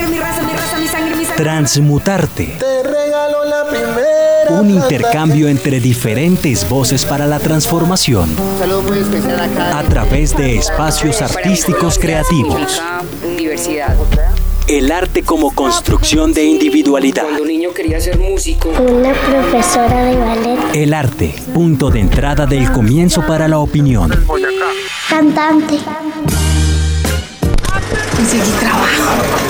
sangre, mi raza, mi raza, mi sangre, mi sangre. Transmutarte. Te regalo la primera. Un intercambio entre diferentes voces para la transformación. Saludos muy especial acá. A través de espacios artísticos creativos. Diversidad. El arte como construcción de individualidad. Cuando un niño quería ser músico, Una profesora de ballet, El arte, punto de entrada del comienzo para la opinión. cantante. Conseguí trabajo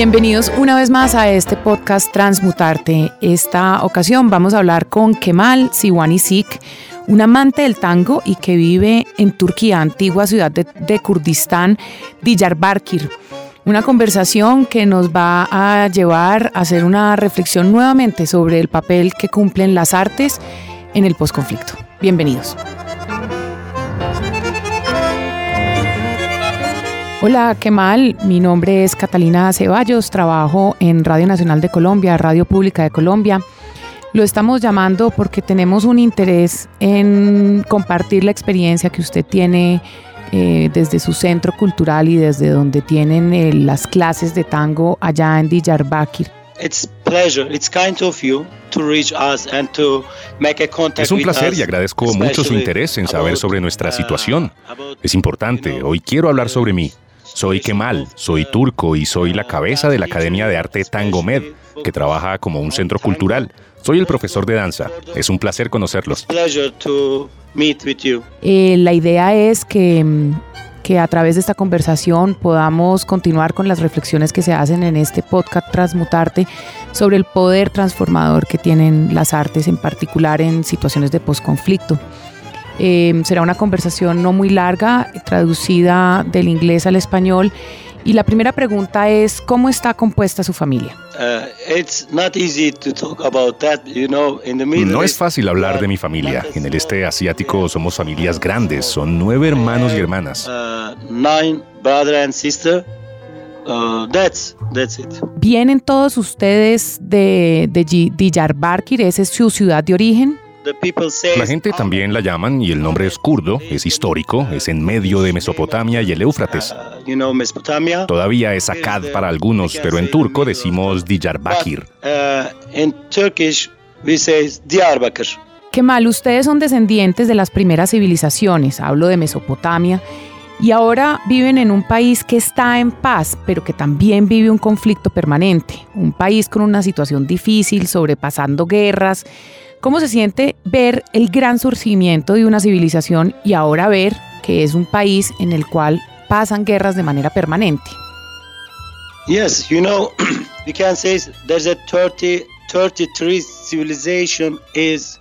Bienvenidos una vez más a este podcast Transmutarte. Esta ocasión vamos a hablar con Kemal Siwanisik, un amante del tango y que vive en Turquía, antigua ciudad de, de Kurdistán, Diyarbakir. Una conversación que nos va a llevar a hacer una reflexión nuevamente sobre el papel que cumplen las artes en el posconflicto. Bienvenidos. Hola, ¿qué mal? Mi nombre es Catalina Ceballos, trabajo en Radio Nacional de Colombia, Radio Pública de Colombia. Lo estamos llamando porque tenemos un interés en compartir la experiencia que usted tiene eh, desde su centro cultural y desde donde tienen eh, las clases de tango allá en Diyarbakir. It's pleasure. It's kind of you to reach us and to make a contact Es un placer y agradezco mucho su interés en saber sobre nuestra uh, situación. Es importante, hoy quiero hablar sobre mí. Soy Kemal, soy turco y soy la cabeza de la Academia de Arte Tango Med, que trabaja como un centro cultural. Soy el profesor de danza. Es un placer conocerlos. Eh, la idea es que, mm, que a través de esta conversación podamos continuar con las reflexiones que se hacen en este podcast Transmutarte sobre el poder transformador que tienen las artes, en particular en situaciones de posconflicto. Eh, será una conversación no muy larga, traducida del inglés al español. Y la primera pregunta es, ¿cómo está compuesta su familia? Uh, it's not easy to talk about that, you know, in the Middle No es fácil hablar de mi familia. not En el este asiático somos familias grandes, son nueve hermanos y hermanas. Uh. Uh, that's that's it. ¿Vienen todos ustedes de, de Diyarbakir? ¿Esa es su ciudad de origen? The people say La gente también la llaman y el nombre es kurdo, es histórico, es en medio de Mesopotamia y el Éufrates. uh, you know, Mesopotamia. Todavía es Akkad para algunos, pero en turco decimos Diyarbakir. Uh, in Turkish, we say Diyarbakir. Qué mal, ustedes son descendientes de las primeras civilizaciones, hablo de Mesopotamia, y ahora viven en un país que está en paz, pero que también vive un conflicto permanente, un país con una situación difícil, sobrepasando guerras. ¿Cómo se siente ver el gran surgimiento de una civilización y ahora ver que es un país en el cual pasan guerras de manera permanente? Yes, you know, we can say there's a 30, 33 civilization is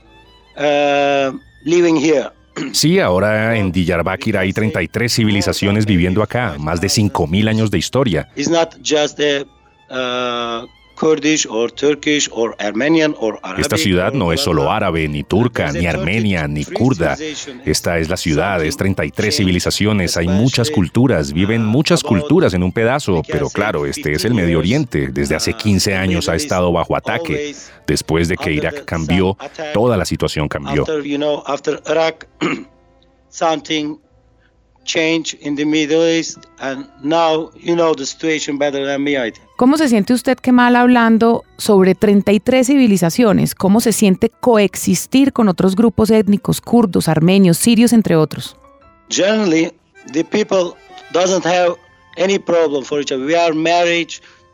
uh, living here. Sí, ahora en Diyarbakir hay 33 civilizaciones viviendo acá, más de 5.000 años de historia. It's not just a uh, Esta ciudad no es solo árabe, ni turca, ni armenia, ni kurda. Esta es la ciudad, es 33 civilizaciones, hay muchas culturas, viven muchas culturas en un pedazo, pero claro, este es el Medio Oriente, desde hace 15 años ha estado bajo ataque. Después de que Irak cambió, toda la situación cambió. Changed in the Middle East, and now you know the situation better than me, I think. ¿Cómo se siente usted que mal hablando sobre 33 civilizaciones? ¿Cómo se siente coexistir con otros grupos étnicos, kurdos, armenios, sirios, entre otros? Generally, the people doesn't have any problem for each other. We are married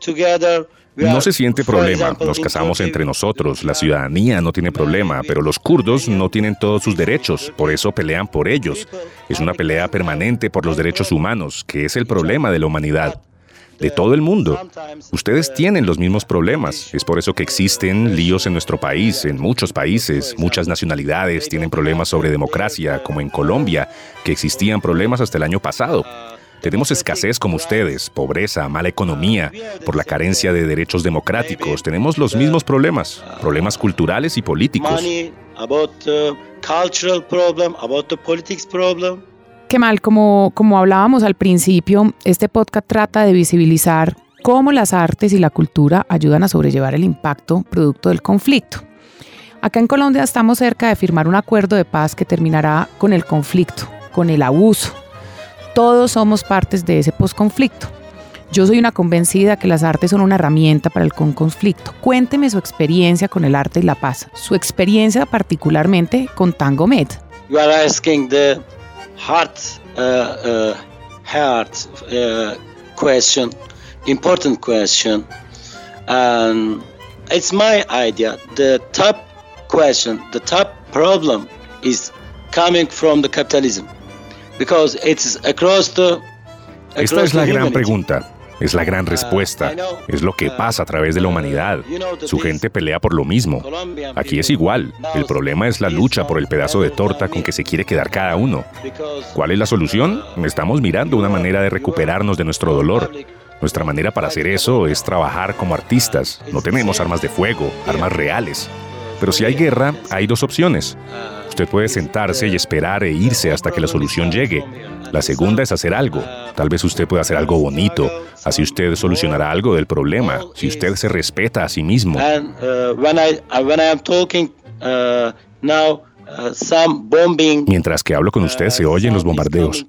together. We No se siente problema, nos casamos entre nosotros, la ciudadanía no tiene problema, pero los kurdos no tienen todos sus derechos, por eso pelean por ellos. Es una pelea permanente por los derechos humanos, que es el problema de la humanidad, de todo el mundo. Ustedes tienen los mismos problemas, es por eso que existen líos en nuestro país, en muchos países, muchas nacionalidades tienen problemas sobre democracia, como en Colombia, que existían problemas hasta el año pasado. Tenemos escasez como ustedes, pobreza, mala economía, por la carencia de derechos democráticos. Tenemos los mismos problemas, problemas culturales y políticos. Qué mal, como, como hablábamos al principio, este podcast trata de visibilizar cómo las artes y la cultura ayudan a sobrellevar el impacto producto del conflicto. Acá en Colombia estamos cerca de firmar un acuerdo de paz que terminará con el conflicto, con el abuso. Todos somos partes de ese posconflicto. Yo soy una convencida que las artes son una herramienta para el conflicto. Cuénteme su experiencia con el arte y la paz, su experiencia particularmente con Tango Med. Heart, uh, uh, heart uh, question important question. And it's my idea. The top question, the top problem is coming from the capitalism. Because it's across the. Across Esta es la gran humanity. pregunta. Es la gran respuesta. Es lo que pasa a través de la humanidad. Su gente pelea por lo mismo. Aquí es igual. El problema es la lucha por el pedazo de torta con que se quiere quedar cada uno. ¿Cuál es la solución? Estamos mirando una manera de recuperarnos de nuestro dolor. Nuestra manera para hacer eso es trabajar como artistas. No tenemos armas de fuego, armas reales. Pero si hay guerra, hay dos opciones. Usted puede sentarse y esperar e irse hasta que la solución llegue. La segunda es hacer algo. Tal vez usted pueda hacer algo bonito. Así usted solucionará algo del problema. Si usted se respeta a sí mismo. Uh, uh, uh. Mientras que hablo con usted, se oyen los bombardeos.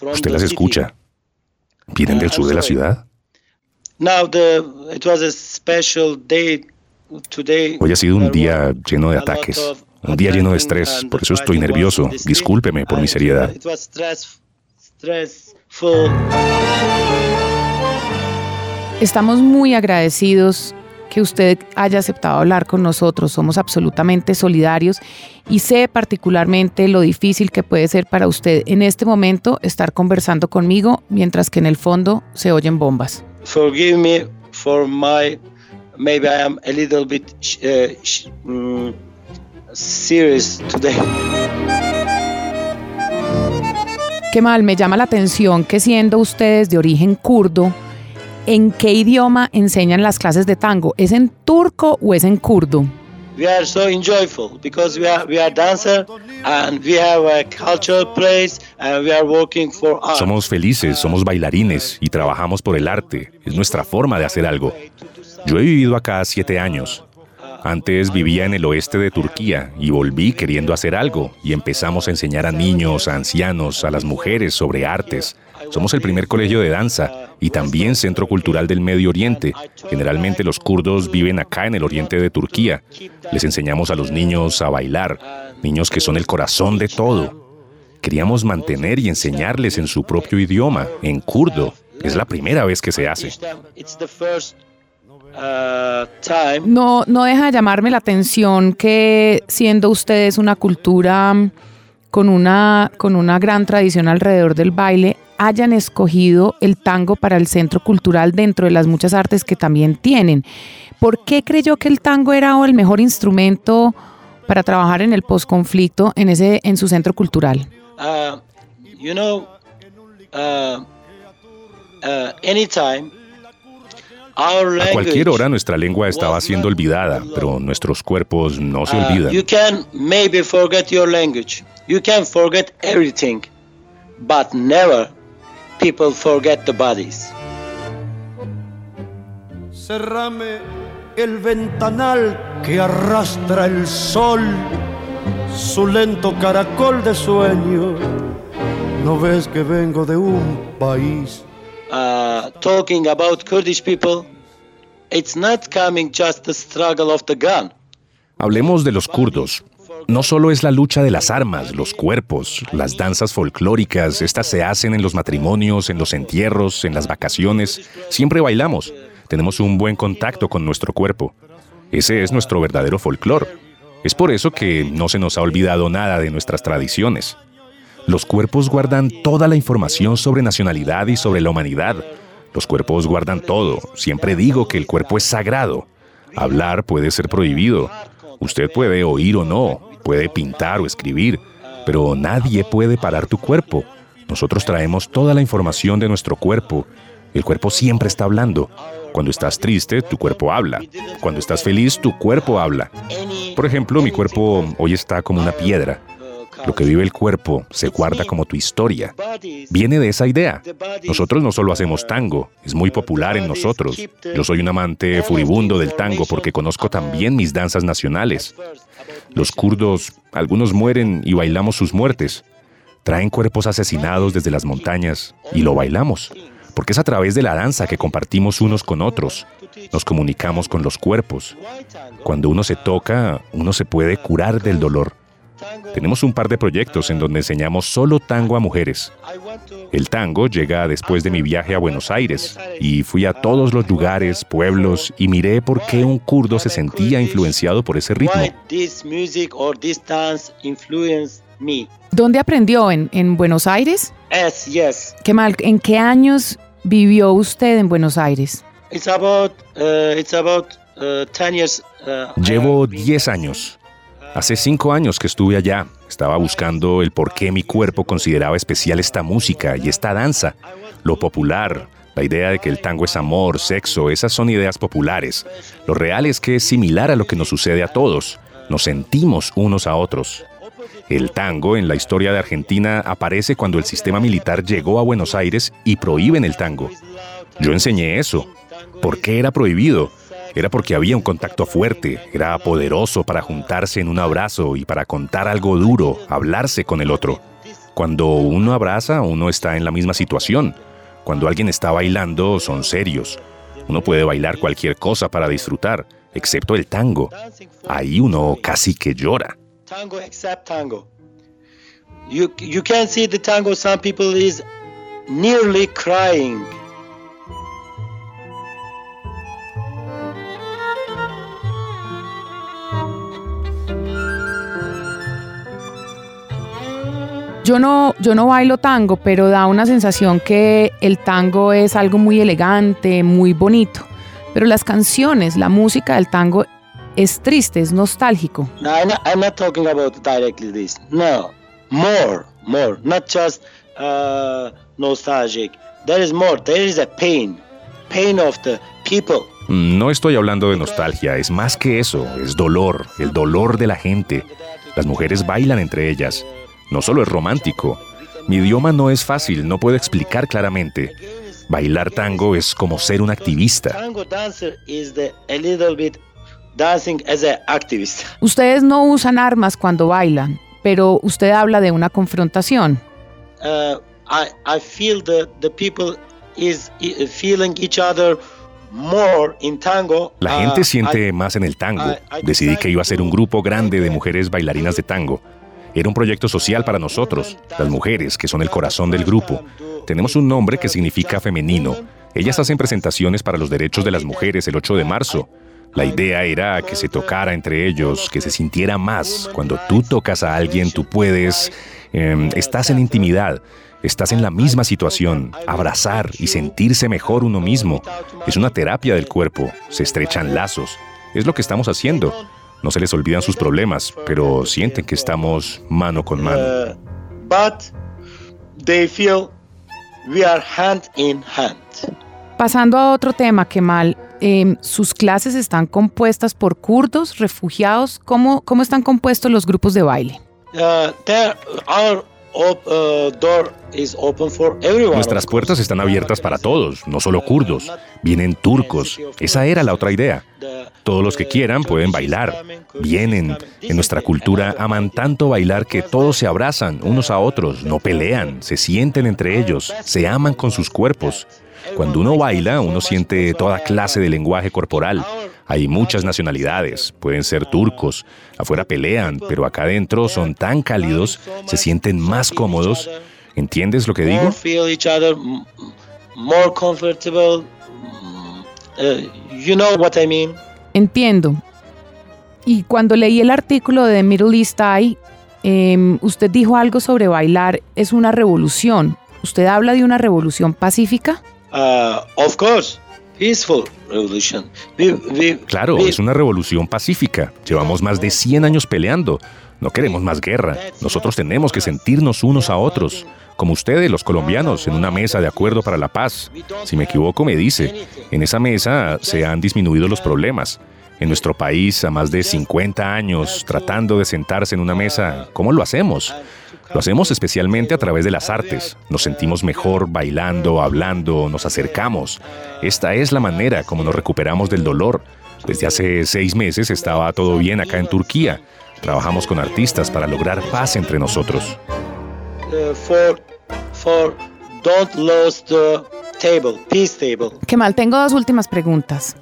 Usted las escucha. ¿Vienen del sur de la ciudad? Hoy ha sido un día lleno de ataques, un día lleno de estrés, por eso estoy nervioso. Discúlpeme por mi seriedad. Estamos muy agradecidos que usted haya aceptado hablar con nosotros. Somos absolutamente solidarios y sé particularmente lo difícil que puede ser para usted en este momento estar conversando conmigo mientras que en el fondo se oyen bombas. Forgive me for my maybe I am a little bit sh- uh, serious today. Qué mal, me llama la atención que siendo ustedes de origen kurdo, ¿en qué idioma enseñan las clases de tango? ¿Es en turco o es en kurdo? We are so enjoyful because we are we are dancer and we have a cultural place and we are working for art. Somos felices, somos bailarines y trabajamos por el arte. Es nuestra forma de hacer algo. Yo he vivido acá siete años. Antes vivía en el oeste de Turquía y volví queriendo hacer algo y empezamos a enseñar a niños, a ancianos, a las mujeres sobre artes. Somos el primer colegio de danza y también centro cultural del Medio Oriente. Generalmente los kurdos viven acá en el oriente de Turquía. Les enseñamos a los niños a bailar, niños que son el corazón de todo. Queríamos mantener y enseñarles en su propio idioma, en kurdo. Es la primera vez que se hace. Uh, time. No, no deja de llamarme la atención que siendo ustedes una cultura mm, con una, con una gran tradición alrededor del baile, hayan escogido el tango para el centro cultural dentro de las muchas artes que también tienen. ¿Por qué creyó que el tango era el mejor instrumento para trabajar en el posconflicto en, ese, en su centro cultural? Uh, you know, uh, anytime A cualquier hora nuestra lengua estaba siendo olvidada, pero nuestros cuerpos no se uh, olvidan. you can maybe forget your language. You can forget everything, but never people forget the bodies. Cerrame el ventanal que arrastra el sol, su lento caracol de sueño. No ves que vengo de un país. Talking about Kurdish people, it's not coming just the struggle of the gun. Hablemos de los kurdos. No solo es la lucha de las armas, los cuerpos, las danzas folclóricas, estas se hacen en los matrimonios, en los entierros, en las vacaciones. Siempre bailamos. Tenemos un buen contacto con nuestro cuerpo. Ese es nuestro verdadero folclor. Es por eso que no se nos ha olvidado nada de nuestras tradiciones. Los cuerpos guardan toda la información sobre nacionalidad y sobre la humanidad. Los cuerpos guardan todo. Siempre digo que el cuerpo es sagrado. Hablar puede ser prohibido. Usted puede oír o no, puede pintar o escribir, pero nadie puede parar tu cuerpo. Nosotros traemos toda la información de nuestro cuerpo. El cuerpo siempre está hablando. Cuando estás triste, tu cuerpo habla. Cuando estás feliz, tu cuerpo habla. Por ejemplo, mi cuerpo hoy está como una piedra. Lo que vive el cuerpo se guarda como tu historia. Viene de esa idea. Nosotros no solo hacemos tango, es muy popular en nosotros. Yo soy un amante furibundo del tango porque conozco también mis danzas nacionales. Los kurdos, algunos mueren y bailamos sus muertes. Traen cuerpos asesinados desde las montañas y lo bailamos, porque es a través de la danza que compartimos unos con otros. Nos comunicamos con los cuerpos. Cuando uno se toca, uno se puede curar del dolor. Tenemos un par de proyectos en donde enseñamos solo tango a mujeres. El tango llega después de mi viaje a Buenos Aires y fui a todos los lugares, pueblos y miré por qué un kurdo se sentía influenciado por ese ritmo. ¿Dónde aprendió? ¿En, en Buenos Aires? ¿Qué mal? ¿En qué años vivió usted en Buenos Aires? Uh, uh, 10 years, uh, Llevo 10 años. Hace 5 años que estuve allá. Estaba buscando el por qué mi cuerpo consideraba especial esta música y esta danza. Lo popular, la idea de que el tango es amor, sexo, esas son ideas populares. Lo real es que es similar a lo que nos sucede a todos. Nos sentimos unos a otros. El tango en la historia de Argentina aparece cuando el sistema militar llegó a Buenos Aires y prohíben el tango. Yo enseñé eso. ¿Por qué era prohibido? Era porque había un contacto fuerte, era poderoso para juntarse en un abrazo y para contar algo duro, hablarse con el otro. Cuando uno abraza, uno está en la misma situación. Cuando alguien está bailando, son serios. Uno puede bailar cualquier cosa para disfrutar, excepto el tango. Ahí uno casi que llora. tango tango. You can see the tango. Some people is nearly crying. Yo no, yo no bailo tango, pero da una sensación que el tango es algo muy elegante, muy bonito. Pero las canciones, la música del tango es triste, es nostálgico. No, I'm not, I'm not talking about directly this. No, more, more, not just uh, nostalgic. There is more. There is a pain, pain of the people. No estoy hablando de nostalgia, es más que eso, es dolor, el dolor de la gente. Las mujeres bailan entre ellas. No solo es romántico. Mi idioma no es fácil, no puedo explicar claramente. Bailar tango es como ser un activista. Tango dancer is the a little bit dancing as an activist. Ustedes no usan armas cuando bailan, pero usted habla de una confrontación. Uh, I I feel that the people is feeling each other more in tango. La gente siente más en el tango. Decidí que iba a ser un grupo grande de mujeres bailarinas de tango. Era un proyecto social para nosotros, las mujeres, que son el corazón del grupo. Tenemos un nombre que significa femenino. Ellas hacen presentaciones para los derechos de las mujeres el 8 de marzo. La idea era que se tocara entre ellos, que se sintiera más. Cuando tú tocas a alguien, tú puedes... em, estás en intimidad, estás en la misma situación, abrazar y sentirse mejor uno mismo. Es una terapia del cuerpo, se estrechan lazos. Es lo que estamos haciendo. No se les olvidan sus problemas, pero sienten que estamos mano con mano. Uh, but they feel we are hand in hand. Pasando a otro tema, Kemal, eh, sus clases están compuestas por kurdos, refugiados. ¿Cómo, ¿Cómo están compuestos los grupos de baile? Uh, there, uh, door is open for everyone. Nuestras puertas están abiertas para todos, no solo kurdos. Vienen turcos. Esa era la otra idea. Todos los que quieran pueden bailar. Vienen. En nuestra cultura aman tanto bailar que todos se abrazan unos a otros, no pelean, se sienten entre ellos, se aman con sus cuerpos. Cuando uno baila, uno siente toda clase de lenguaje corporal. Hay muchas nacionalidades, pueden ser turcos, afuera pelean, pero acá adentro son tan cálidos, se sienten más cómodos. ¿Entiendes lo que digo? More comfortable. Uh, you know what I mean? Entiendo. Y cuando leí el artículo de Middle East Eye, em, usted dijo algo sobre bailar es una revolución. ¿Usted habla de una revolución pacífica? Uh, of course, peaceful revolution. We, we, Claro, we- es una revolución pacífica. Llevamos más de 100 años peleando. No queremos más guerra. Nosotros tenemos que sentirnos unos a otros. Como ustedes, los colombianos, en una mesa de acuerdo para la paz. Si me equivoco, me dice, en esa mesa se han disminuido los problemas. En nuestro país, a más de 50 años, tratando de sentarse en una mesa, ¿cómo lo hacemos? Lo hacemos especialmente a través de las artes. Nos sentimos mejor bailando, hablando, nos acercamos. Esta es la manera como nos recuperamos del dolor. Desde hace seis meses estaba todo bien acá en Turquía. Trabajamos con artistas para lograr paz entre nosotros. Qué mal, tengo dos últimas preguntas.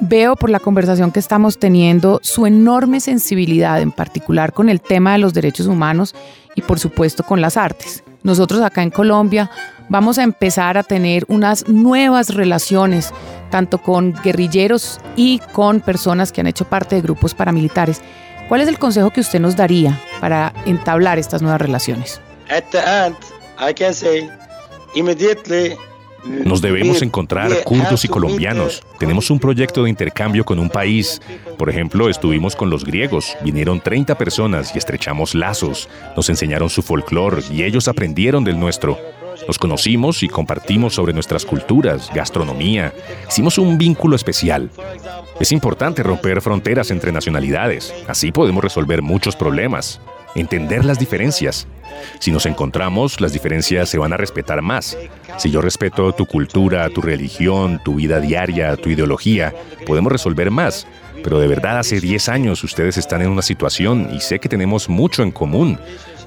Veo por la conversación que estamos teniendo su enorme sensibilidad, en particular con el tema de los derechos humanos y por supuesto con las artes. Nosotros acá en Colombia vamos a empezar a tener unas nuevas relaciones, tanto con guerrilleros y con personas que han hecho parte de grupos paramilitares. ¿Cuál es el consejo que usted nos daría para entablar estas nuevas relaciones? At the end, I can say immediately nos debemos encontrar kurdos y colombianos. Tenemos un proyecto de intercambio con un país. Por ejemplo, estuvimos con los griegos. Vinieron 30 personas y estrechamos lazos. Nos enseñaron su folclore y ellos aprendieron del nuestro. Nos conocimos y compartimos sobre nuestras culturas, gastronomía. Hicimos un vínculo especial. Es importante romper fronteras entre nacionalidades. Así podemos resolver muchos problemas. Entender las diferencias. Si nos encontramos, las diferencias se van a respetar más. Si yo respeto tu cultura, tu religión, tu vida diaria, tu ideología, podemos resolver más. Pero de verdad hace 10 años ustedes están en una situación y sé que tenemos mucho en común.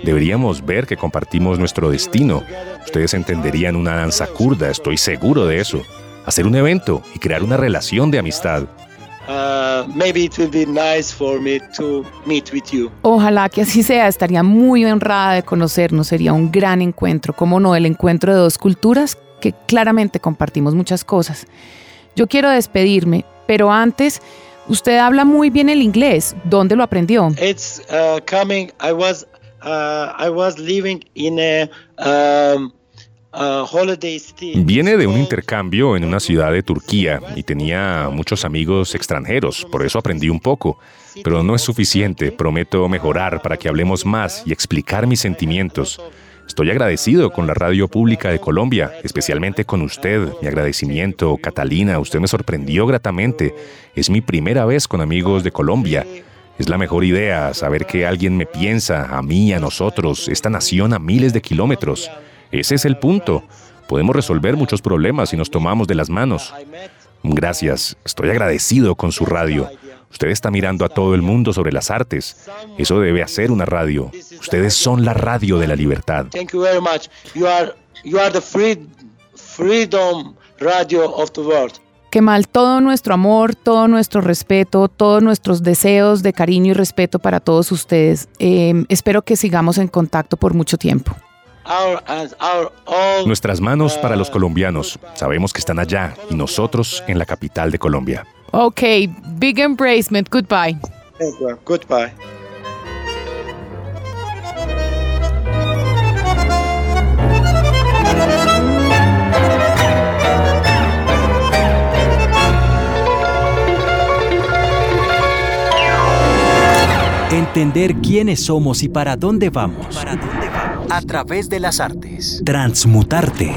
Deberíamos ver que compartimos nuestro destino. Ustedes entenderían una danza kurda, estoy seguro de eso. Hacer un evento y crear una relación de amistad. Ojalá que así sea, estaría muy honrada de conocernos, sería un gran encuentro, como no, el encuentro de dos culturas que claramente compartimos muchas cosas. Yo quiero despedirme, pero antes, usted habla muy bien el inglés, ¿dónde lo aprendió? It's uh, coming. I was uh, I was living in a um, Viene de un intercambio en una ciudad de Turquía y tenía muchos amigos extranjeros, por eso aprendí un poco. Pero no es suficiente, prometo mejorar para que hablemos más y explicar mis sentimientos. Estoy agradecido con la radio pública de Colombia, especialmente con usted. Mi agradecimiento, Catalina, usted me sorprendió gratamente. Es mi primera vez con amigos de Colombia. Es la mejor idea saber que alguien me piensa, a mí, a nosotros, esta nación a miles de kilómetros. Ese es el punto. Podemos resolver muchos problemas si nos tomamos de las manos. Gracias, estoy agradecido con su radio. Usted está mirando a todo el mundo sobre las artes. Eso debe hacer una radio. Ustedes son la radio de la libertad. Thank you very much. You are you are the freedom radio of the world. Que mal todo nuestro amor, todo nuestro respeto, todos nuestros deseos de cariño y respeto para todos ustedes. Eh, espero que sigamos en contacto por mucho tiempo. Nuestras manos para los colombianos. Sabemos que están allá y nosotros en la capital de Colombia. Ok, big embracement. Goodbye. Goodbye. Entender quiénes somos y para dónde vamos. A través de las artes. Transmutarte.